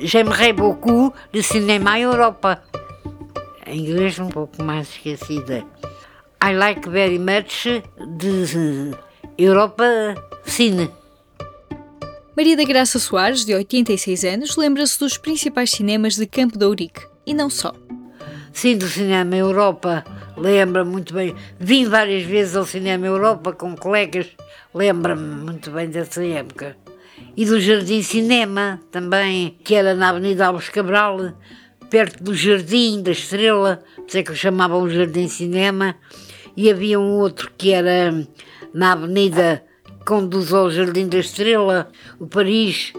J'aimerais beaucoup le cinéma Europa. Em inglês um pouco mais esquecida. I like very much the Europa Cine. Maria da Graça Soares, de 86 anos, lembra-se dos principais cinemas de Campo de Ourique. E não só. Sim, do Cinema Europa. Lembra muito bem. Vim várias vezes ao Cinema Europa com colegas. Lembra-me muito bem dessa época. E do Jardim Cinema também, que era na Avenida Alves Cabral, perto do Jardim da Estrela, por isso é que chamavam o Jardim Cinema, e havia um outro que era na Avenida que conduz ao Jardim da Estrela, o Paris.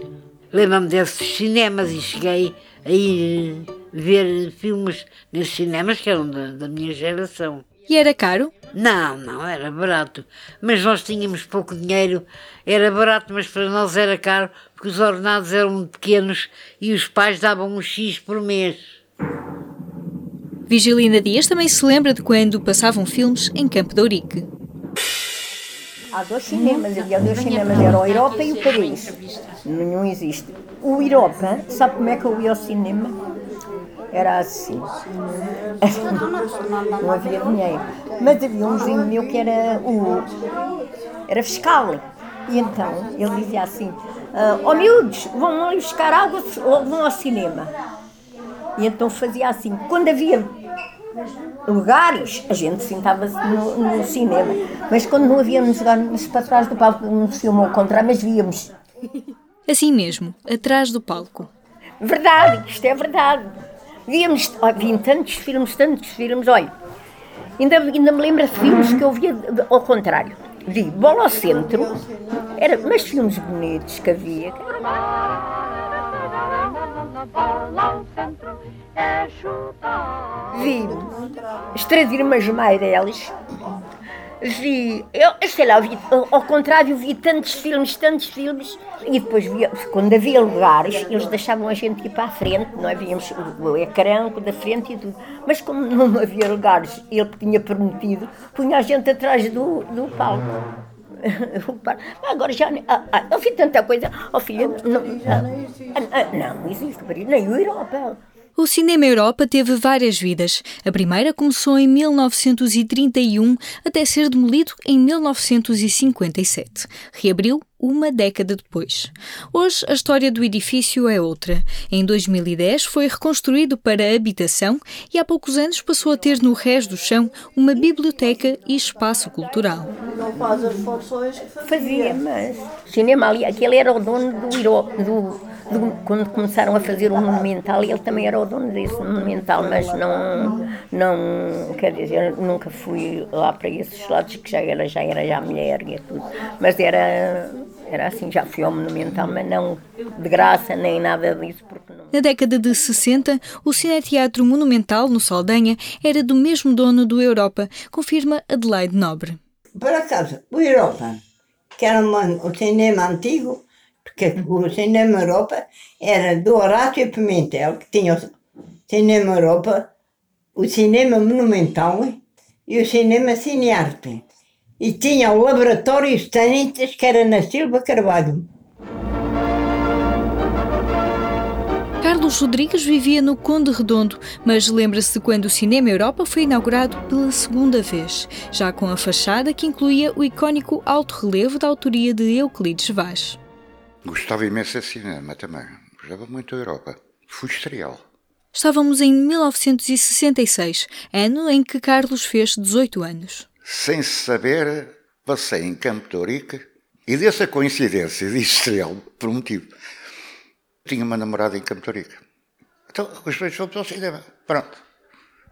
Lembro-me desses cinemas e cheguei a ir ver filmes nesses cinemas que eram da, da minha geração. E era caro? Não, não, era barato. Mas nós tínhamos pouco dinheiro, era barato, mas para nós era caro, porque os ordenados eram muito pequenos e os pais davam um X por mês. Vigilina Dias também se lembra de quando passavam filmes em Campo de Ourique. Há dois cinemas, havia dois cinemas, era o Europa e o Paris. Nenhum existe. O Europa, sabe como é que eu ia ao cinema? Era assim. Não havia dinheiro. Mas havia um vizinho meu que era o. era fiscal. E então ele dizia assim: Ó oh, miúdos, vão ali buscar água ou vão ao cinema. E então fazia assim. Quando havia lugares, a gente sentava-se no, no, cinema. Mas quando não havíamos lugares para trás do palco, não se filmou ao contrário, mas víamos. Assim mesmo, atrás do palco. Verdade, isto é verdade. Víamos, oh, tantos filmes, tantos filmes, olha. Ainda, ainda me lembro de filmes que eu via ao contrário. Vi Bola ao Centro, era, mas filmes bonitos que havia. Vi As Irmãs Meireles, vi, eu sei lá, vi, ao contrário, vi tantos filmes, tantos filmes, e depois quando havia lugares, eles deixavam a gente ir para a frente, não havíamos o ecrã da frente e tudo, mas como não havia lugares, ele tinha permitido, punha a gente atrás do, do palco. Agora já. Ah, ah, eu vi tanta coisa. Oh, filha, não, ah, ah, não existe, nem o Europa. O Cinema Europa teve várias vidas. A primeira começou em 1931 até ser demolido em 1957. Reabriu uma década depois. Hoje a história do edifício é outra. Em 2010 foi reconstruído para habitação e há poucos anos passou a ter no resto do chão uma biblioteca e espaço cultural. Não faz as funções que fazia. mas cinema ali, aquele era o dono do, do quando começaram a fazer o Monumental, ele também era o dono desse Monumental, mas não, não quer dizer, nunca fui lá para esses lados, que já era, já era já mulher e tudo, mas era, era assim, já fui ao Monumental, mas não de graça nem nada disso. Porque não... Na década de 60, o Cineteatro Monumental, no Saldanha, era do mesmo dono do Europa, confirma Adelaide Nobre. Por acaso, o Europa, que era um, cinema antigo, porque o Cinema Europa era do Horácio Pimentel, que tinha o Cinema Europa, o Cinema Monumental e o Cinema Cinearte. E tinha o Laboratório Stanitas, que era na Silva Carvalho. Carlos Rodrigues vivia no Conde Redondo, mas lembra-se quando o Cinema Europa foi inaugurado pela segunda vez, já com a fachada que incluía o icónico alto relevo da autoria de Euclides Vaz. Gostava imenso de cinema também. Gostava muito da Europa. Fui estreal. Estávamos em 1966, ano em que Carlos fez 18 anos. Sem saber, passei em Campo de Ourique e dessa coincidência de estreal, por um motivo. Tinha uma namorada em Campo de Ourique. Então, os dois fomos ao cinema. Pronto.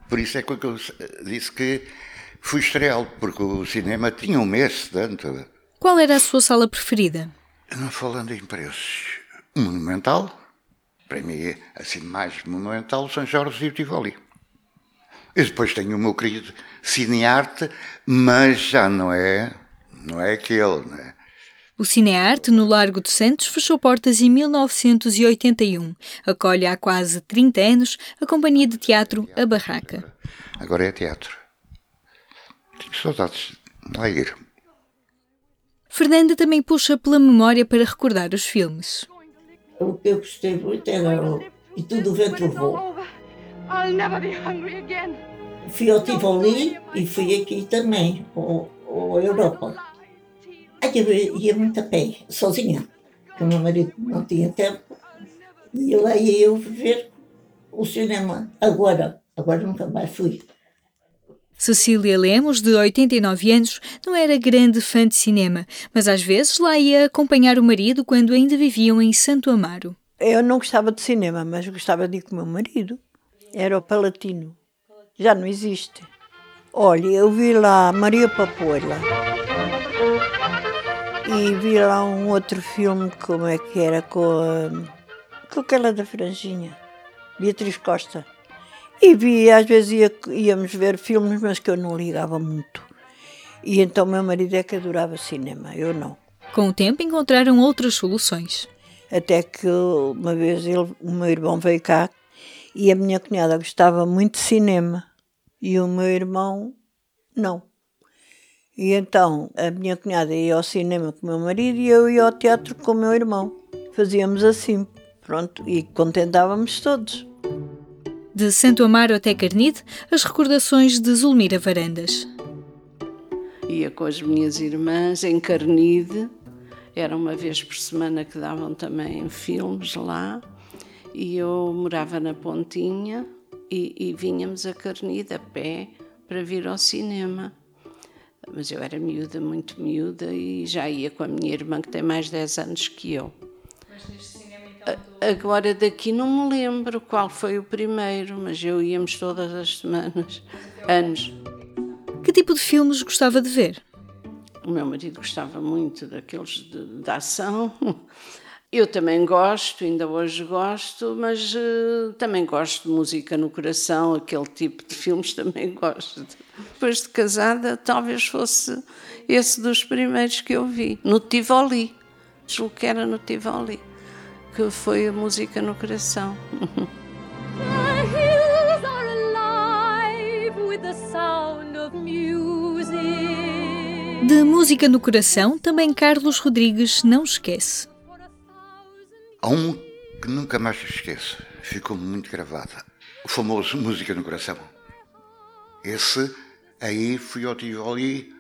Por isso é que eu disse que fui estreal, porque o cinema tinha um mês tanto. Qual era a sua sala preferida? Não falando em preços, monumental, para mim, assim, mais monumental, São Jorge e o Tivoli. E depois tenho o meu querido Cinearte, mas já não é, não é aquele, né? O Cinearte, no Largo de Santos, fechou portas em 1981. Acolhe há quase 30 anos a companhia de teatro A Barraca. Agora é teatro. Tenho saudades de lá ir. Fernanda também puxa pela memória para recordar os filmes. o que eu gostei muito era o, e tudo o vento levou. Fui ao Tivoli e fui aqui também, ao, ao Europa. Aí eu ia muito a pé, sozinha, porque o meu marido não tinha tempo. E lá ia eu ver o cinema. Agora, agora nunca mais fui. Cecília Lemos, de 89 anos, não era grande fã de cinema, mas às vezes lá ia acompanhar o marido quando ainda viviam em Santo Amaro. Eu não gostava de cinema, mas gostava de ir com o meu marido. Era o Palatino. Já não existe. Olha, eu vi lá Maria Papoila. E vi lá um outro filme, como é que era, com, a, com aquela da franjinha, Beatriz Costa. E vi, às vezes ia, íamos ver filmes, mas que eu não ligava muito. E então meu marido é que adorava cinema, eu não. Com o tempo encontraram outras soluções. Até que uma vez ele, o meu irmão veio cá e a minha cunhada gostava muito de cinema e o meu irmão não. E então a minha cunhada ia ao cinema com o meu marido e eu ia ao teatro com o meu irmão. Fazíamos assim, pronto, e contentávamos todos. De Santo Amaro até Carnide, as recordações de Zulmira Varandas. Ia com as minhas irmãs em Carnide, era uma vez por semana que davam também filmes lá, e eu morava na Pontinha e, e vinhamos a Carnide a pé para vir ao cinema mas eu era miúda, muito miúda, e já ia com a minha irmã, que tem mais 10 anos que eu. Mas neste Agora daqui não me lembro qual foi o primeiro, mas eu íamos todas as semanas, anos. Que tipo de filmes gostava de ver? O meu marido gostava muito daqueles de, de ação. Eu também gosto, ainda hoje gosto, mas uh, também gosto de música no coração, aquele tipo de filmes também gosto. Depois de casada, talvez fosse esse dos primeiros que eu vi, no Tivoli. Julgo que era no Tivoli, que foi a música no coração. De música no coração, também Carlos Rodrigues não esquece. Há um que nunca mais esqueço, ficou muito gravada. O famoso Música no Coração. Esse aí fui ao Tivoli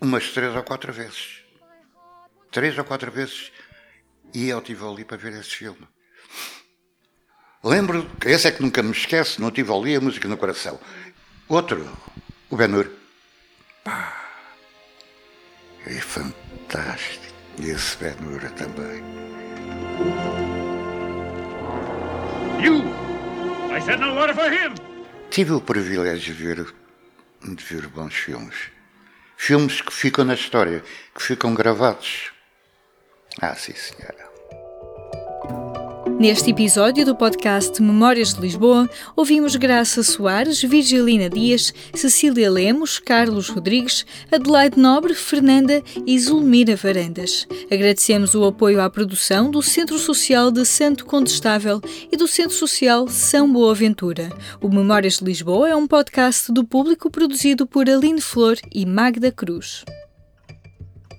umas três ou quatro vezes. Três ou quatro vezes ia ao Tivoli para ver esse filme. Lembro, esse é que nunca me esquece, no Tivoli a Música no Coração. Outro, o Ben-Hur. Pá, é fantástico. E esse Ben-Hur também. You! I said no water for him! Tive o privilégio de ver, de ver bons filmes. Filmes que ficam na história, que ficam gravados. Ah, sim, senhora. Neste episódio do podcast Memórias de Lisboa, ouvimos Graça Soares, Virgilina Dias, Cecília Lemos, Carlos Rodrigues, Adelaide Nobre, Fernanda e Zulmira Varandas. Agradecemos o apoio à produção do Centro Social de Santo Condestável e do Centro Social São Boaventura. O Memórias de Lisboa é um podcast do público produzido por Aline Flor e Magda Cruz.